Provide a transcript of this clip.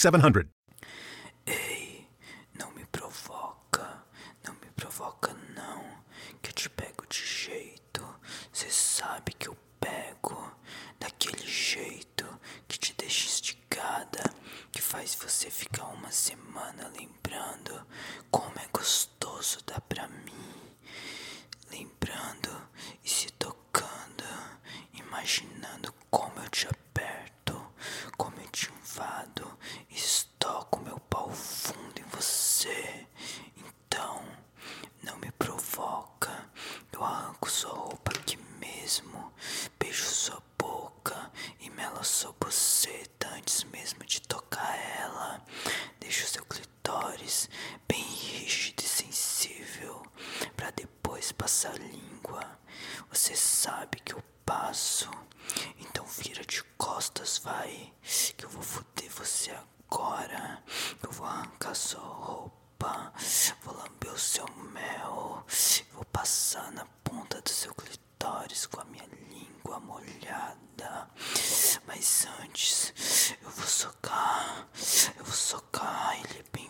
4700. Ei, não me provoca, não me provoca não, que eu te pego de jeito. Cê sabe que eu pego daquele jeito que te deixa esticada, que faz você ficar uma semana lembrando como é gostoso dar pra mim. Lembrando e se tocando, imaginando como eu te aperto, como eu te invado, estoco meu pau fundo em você. Então, não me provoca, eu arranco sua roupa aqui mesmo, beijo sua boca e melo sua buceta antes mesmo de tocar ela. Deixo seu bem rígido e sensível, pra depois passar a língua. Você sabe que eu passo, então vira de costas, vai, que eu vou foder você agora. Eu vou arrancar sua roupa, vou lamber o seu mel, vou passar na ponta do seu clitóris com a minha língua molhada. Mas antes, eu vou socar, eu vou socar ele bem